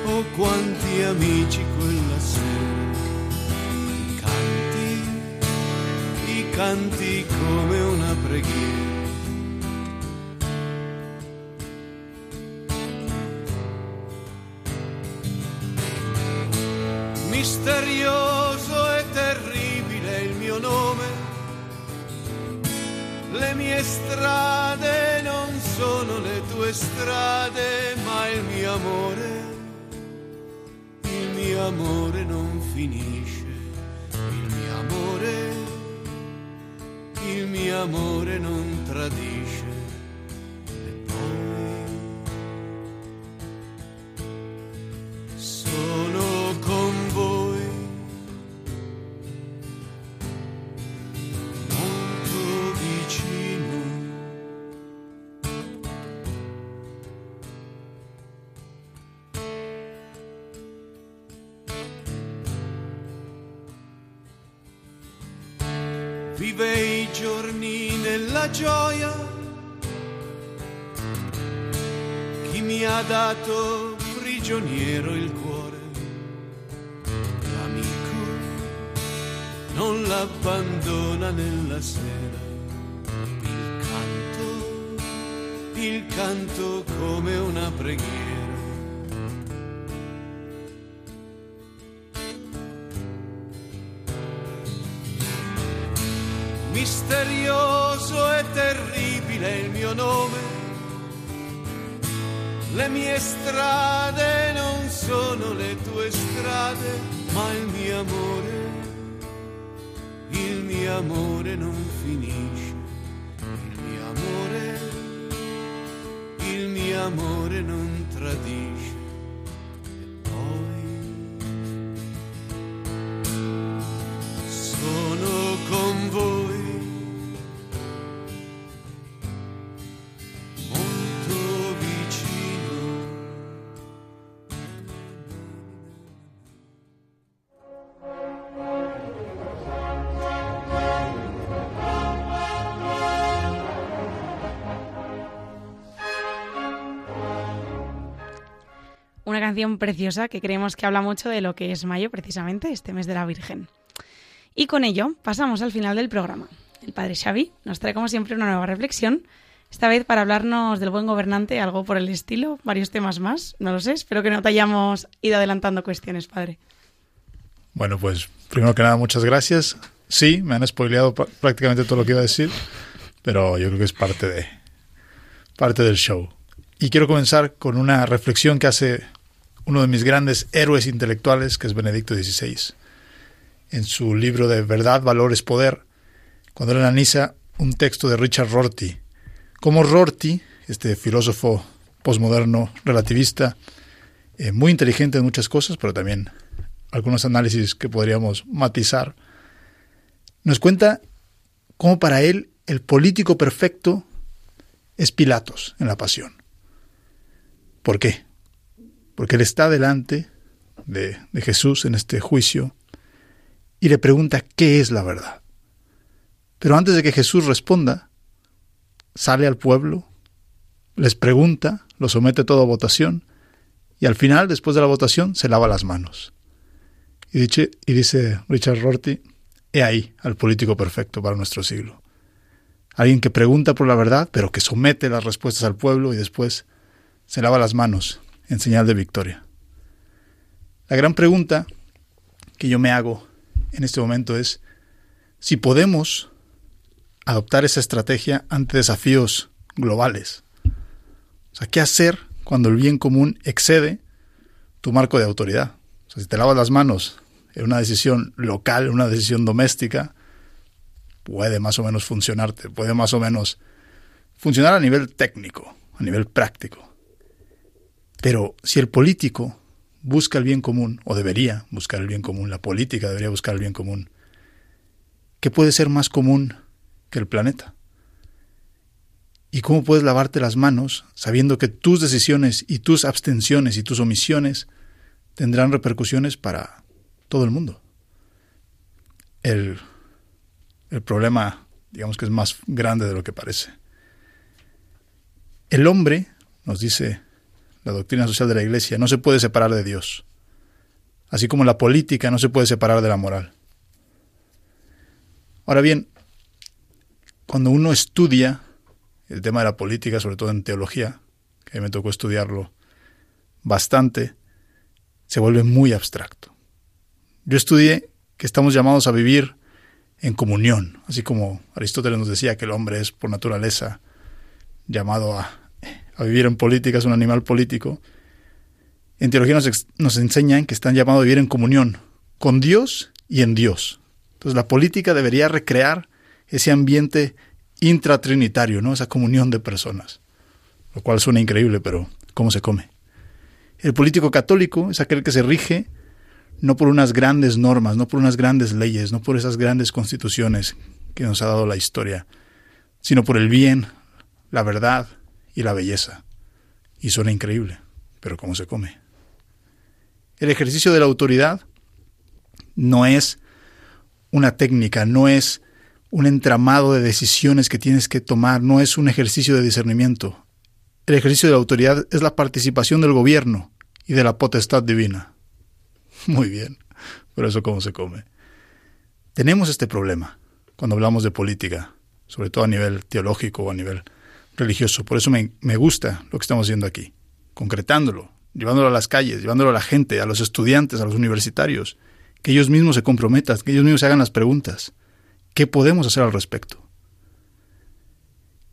oh quanti amici quella sera, i canti, i canti come una preghiera. Strade, ma il mio amore, il mio amore non finisce. I giorni nella gioia. Chi mi ha dato prigioniero il cuore, l'amico non l'abbandona nella sera. Il canto, il canto come una preghiera. Misterioso e terribile il mio nome. Le mie strade non sono le tue strade, ma il mio amore, il mio amore non finisce. Il mio amore, il mio amore non tradisce. Una canción preciosa que creemos que habla mucho de lo que es mayo, precisamente, este mes de la Virgen. Y con ello pasamos al final del programa. El padre Xavi nos trae como siempre una nueva reflexión, esta vez para hablarnos del buen gobernante, algo por el estilo, varios temas más, no lo sé, espero que no te hayamos ido adelantando cuestiones, padre. Bueno, pues primero que nada, muchas gracias. Sí, me han spoileado pr- prácticamente todo lo que iba a decir, pero yo creo que es parte de parte del show. Y quiero comenzar con una reflexión que hace uno de mis grandes héroes intelectuales, que es Benedicto XVI, en su libro de Verdad, Valores, Poder, cuando él analiza un texto de Richard Rorty. Como Rorty, este filósofo posmoderno relativista, eh, muy inteligente en muchas cosas, pero también algunos análisis que podríamos matizar, nos cuenta cómo para él el político perfecto es Pilatos en la pasión. ¿Por qué? Porque él está delante de, Jesús en este juicio y le pregunta qué es la verdad. Pero antes de que Jesús responda, sale al pueblo, les pregunta, lo somete todo a votación y al final, después de la votación, se lava las manos. Y dice, y dice Richard Rorty, he ahí al político perfecto para nuestro siglo. Alguien que pregunta por la verdad, pero que somete las respuestas al pueblo y después se lava las manos en señal de victoria. La gran pregunta que yo me hago en este momento es si podemos adoptar esa estrategia ante desafíos globales. O sea, ¿qué hacer cuando el bien común excede tu marco de autoridad? O sea, si te lavas las manos en una decisión local, en una decisión doméstica, puede más o menos funcionarte, puede más o menos funcionar a nivel técnico, a nivel práctico. Pero si el político busca el bien común, o debería buscar el bien común, la política debería buscar el bien común, ¿qué puede ser más común que el planeta? ¿Y cómo puedes lavarte las manos sabiendo que tus decisiones y tus abstenciones y tus omisiones tendrán repercusiones para todo el mundo? El, el problema, digamos que es más grande de lo que parece. El hombre, nos dice la doctrina social de la Iglesia, no se puede separar de Dios, así como la política no se puede separar de la moral. Ahora bien, cuando uno estudia el tema de la política, sobre todo en teología, que me tocó estudiarlo bastante, se vuelve muy abstracto. Yo estudié que estamos llamados a vivir en comunión, así como Aristóteles nos decía que el hombre es por naturaleza llamado a, a vivir en política, es un animal político. En teología nos, nos enseñan que están llamados a vivir en comunión con Dios y en Dios. Entonces la política debería recrear ese ambiente intratrinitario, ¿no? Esa comunión de personas. Lo cual suena increíble, pero ¿cómo se come? El político católico es aquel que se rige no por unas grandes normas, no por unas grandes leyes, no por esas grandes constituciones que nos ha dado la historia, sino por el bien, la verdad y la belleza. Y suena increíble, pero ¿cómo se come? El ejercicio de la autoridad no es una técnica, no es un entramado de decisiones que tienes que tomar, no es un ejercicio de discernimiento. El ejercicio de la autoridad es la participación del gobierno y de la potestad divina. Muy bien, pero eso cómo se come. Tenemos este problema cuando hablamos de política, sobre todo a nivel teológico o a nivel religioso. Por eso me, me gusta lo que estamos haciendo aquí, concretándolo, llevándolo a las calles, llevándolo a la gente, a los estudiantes, a los universitarios, que ellos mismos se comprometan, que ellos mismos se hagan las preguntas. ¿Qué podemos hacer al respecto?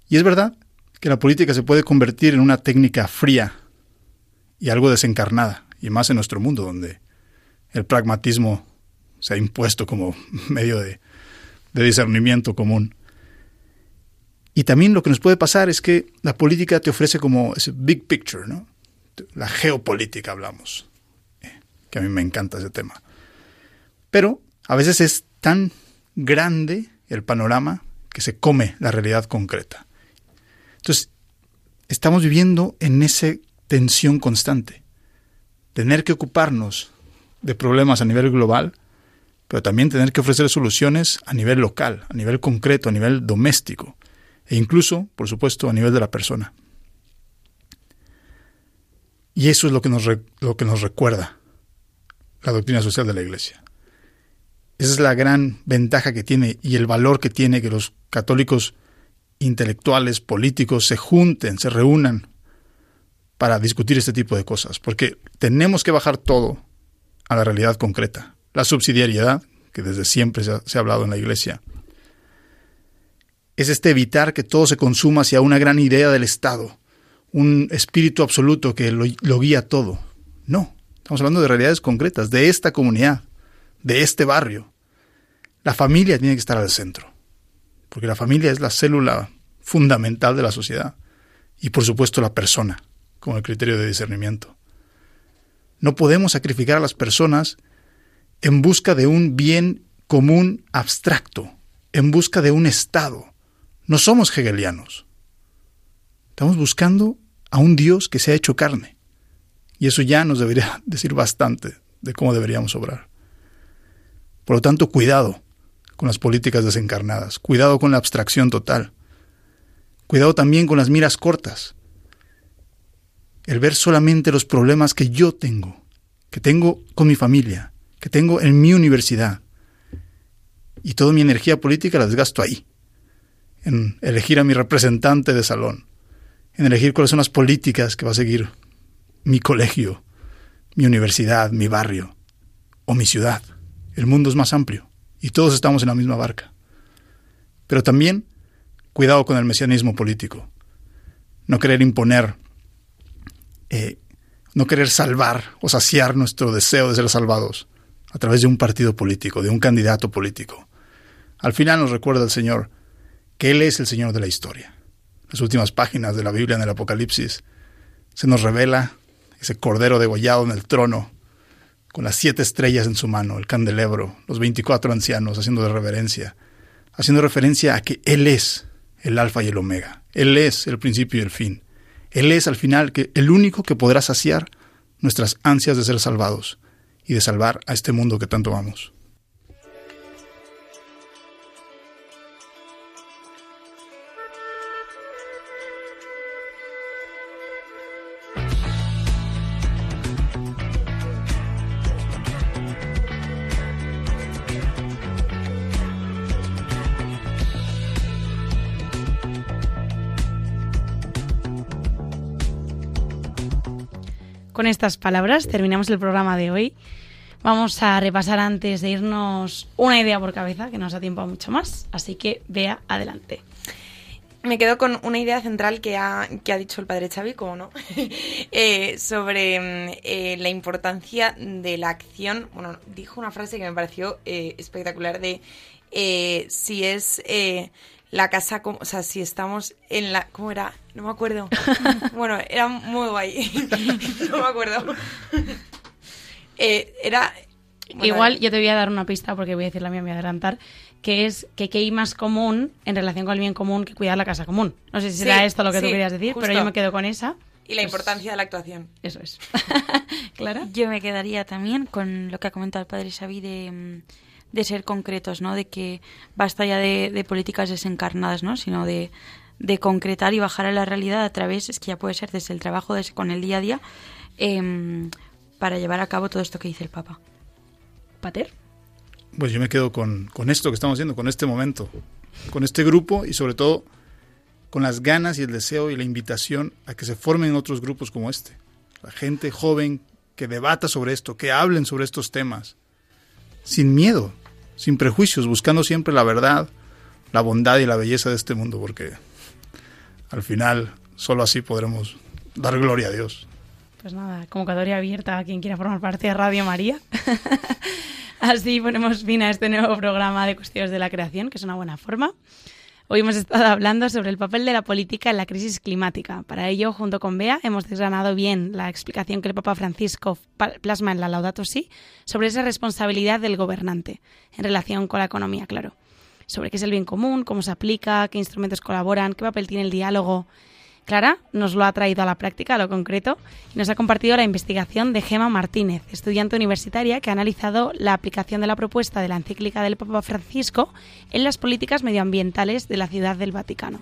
Y es verdad que la política se puede convertir en una técnica fría y algo desencarnada, y más en nuestro mundo, donde el pragmatismo se ha impuesto como medio de, de discernimiento común. Y también lo que nos puede pasar es que la política te ofrece como ese big picture, ¿no? La geopolítica hablamos, eh, que a mí me encanta ese tema. Pero a veces es tan grande el panorama que se come la realidad concreta. Entonces, estamos viviendo en esa tensión constante. Tener que ocuparnos de problemas a nivel global, pero también tener que ofrecer soluciones a nivel local, a nivel concreto, a nivel doméstico e incluso, por supuesto, a nivel de la persona. Y eso es lo que nos, lo que nos recuerda la doctrina social de la Iglesia. Esa es la gran ventaja que tiene y el valor que tiene que los católicos intelectuales, políticos, se junten, se reúnan para discutir este tipo de cosas, porque tenemos que bajar todo a la realidad concreta. La subsidiariedad, que desde siempre se ha, se ha hablado en la Iglesia, es este evitar que todo se consuma hacia una gran idea del Estado, un espíritu absoluto que lo, lo, guía todo. No, estamos hablando de realidades concretas, de esta comunidad, de este barrio. La familia tiene que estar al centro, porque la familia es la célula fundamental de la sociedad y por supuesto la persona, como el criterio de discernimiento. No podemos sacrificar a las personas en busca de un bien común abstracto, en busca de un Estado, no somos hegelianos. Estamos buscando a un Dios que se ha hecho carne. Y eso ya nos debería decir bastante de cómo deberíamos obrar. Por lo tanto, cuidado con las políticas desencarnadas, cuidado con la abstracción total, cuidado también con las miras cortas, el ver solamente los problemas que yo tengo, que tengo con mi familia, que tengo en mi universidad, y toda mi energía política la desgasto ahí en elegir a mi representante de salón, en elegir cuáles son las políticas que va a seguir mi colegio, mi universidad, mi barrio o mi ciudad. El mundo es más amplio y todos estamos en la misma barca. Pero también cuidado con el mesianismo político. No querer imponer, eh, no querer salvar o saciar nuestro deseo de ser salvados a través de un partido político, de un candidato político. Al final nos recuerda el Señor, que Él es el Señor de la historia. Las últimas páginas de la Biblia en el Apocalipsis se nos revela ese cordero degollado en el trono, con las siete estrellas en su mano, el candelebro, los veinticuatro ancianos haciendo de reverencia, haciendo referencia a que Él es el alfa y el omega, Él es el principio y el fin, Él es al final que, el único que podrá saciar nuestras ansias de ser salvados y de salvar a este mundo que tanto amamos. Con estas palabras terminamos el programa de hoy. Vamos a repasar antes de irnos una idea por cabeza, que nos da tiempo a mucho más. Así que vea adelante. Me quedo con una idea central que ha, que ha dicho el padre Xavi, como no, eh, sobre eh, la importancia de la acción. Bueno, dijo una frase que me pareció eh, espectacular de eh, si es eh, la casa, como, o sea, si estamos en la... ¿Cómo era? No me acuerdo. bueno, era muy guay. no me acuerdo. Eh, era... bueno, Igual yo te voy a dar una pista porque voy a decir la mía, me voy a adelantar, que es que qué hay más común en relación con el bien común que cuidar la casa común. No sé si será Sí, esto lo que tú sí, querías decir, pero yo me quedo con esa. Y la Pues, importancia de la actuación. Eso es. Clara. Yo me quedaría también con lo que ha comentado el padre Xavi de, mm, de ser concretos, ¿no? De que basta ya de, políticas desencarnadas, ¿no? Sino de, concretar y bajar a la realidad a través, es que ya puede ser desde el trabajo, desde, con el día a día, em, para llevar a cabo todo esto que dice el Papa. Pater. Pues yo me quedo con, con esto que estamos haciendo, con este momento, con este grupo y sobre todo con las ganas y el deseo y la invitación a que se formen otros grupos como este. La gente joven que debata sobre esto, que hablen sobre estos temas, sin miedo, sin prejuicios, buscando siempre la verdad, la bondad y la belleza de este mundo, porque al final solo así podremos dar gloria a Dios. Pues nada, convocatoria abierta a quien quiera formar parte de Radio María. así ponemos fin a este nuevo programa de Cuestiones de la Creación, que es una buena forma. Hoy hemos estado hablando sobre el papel de la política en la crisis climática. Para ello, junto con Bea, hemos desgranado bien la explicación que el Papa Francisco plasma en la Laudato Si sobre esa responsabilidad del gobernante en relación con la economía, claro. Sobre qué es el bien común, cómo se aplica, qué instrumentos colaboran, qué papel tiene el diálogo, Clara nos lo ha traído a la práctica, a lo concreto, y nos ha compartido la investigación de Gema Martínez, estudiante universitaria que ha analizado la aplicación de la propuesta de la encíclica del Papa Francisco en las políticas medioambientales de la Ciudad del Vaticano.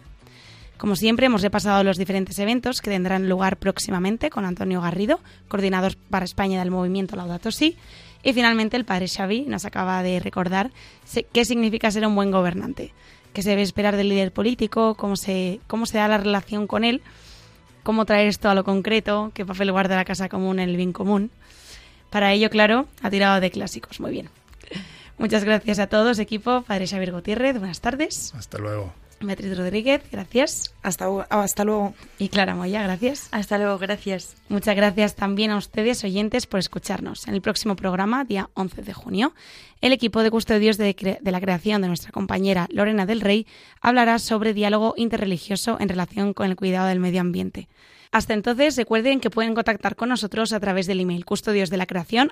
Como siempre, hemos repasado los diferentes eventos que tendrán lugar próximamente con Antonio Garrido, coordinador para España del movimiento Laudato Si, y finalmente el padre Xavi nos acaba de recordar qué significa ser un buen gobernante qué se debe esperar del líder político, cómo se, cómo se da la relación con él, cómo traer esto a lo concreto, qué papel guarda la casa común en el bien común. Para ello, claro, ha tirado de clásicos. Muy bien. Muchas gracias a todos, equipo. Padre Xavier Gutiérrez, buenas tardes. Hasta luego. Beatriz Rodríguez, gracias. Hasta, hasta luego. Y Clara Moya, gracias. Hasta luego, gracias. Muchas gracias también a ustedes, oyentes, por escucharnos. En el próximo programa, día 11 de junio, el equipo de custodios de, de la creación de nuestra compañera Lorena del Rey hablará sobre diálogo interreligioso en relación con el cuidado del medio ambiente. Hasta entonces, recuerden que pueden contactar con nosotros a través del email custodios de la creación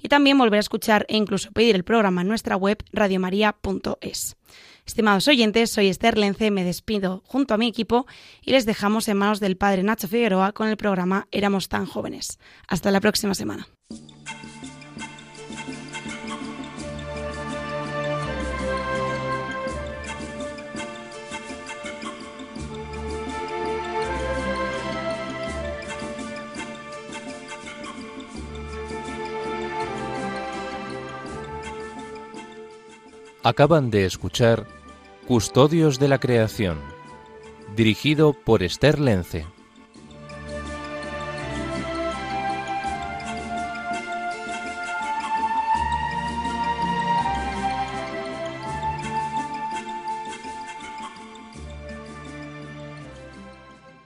y también volver a escuchar e incluso pedir el programa en nuestra web radiomaria.es. Estimados oyentes, soy Esther Lence, me despido junto a mi equipo y les dejamos en manos del padre Nacho Figueroa con el programa Éramos tan jóvenes. Hasta la próxima semana. Acaban de escuchar Custodios de la Creación, dirigido por Esther Lence.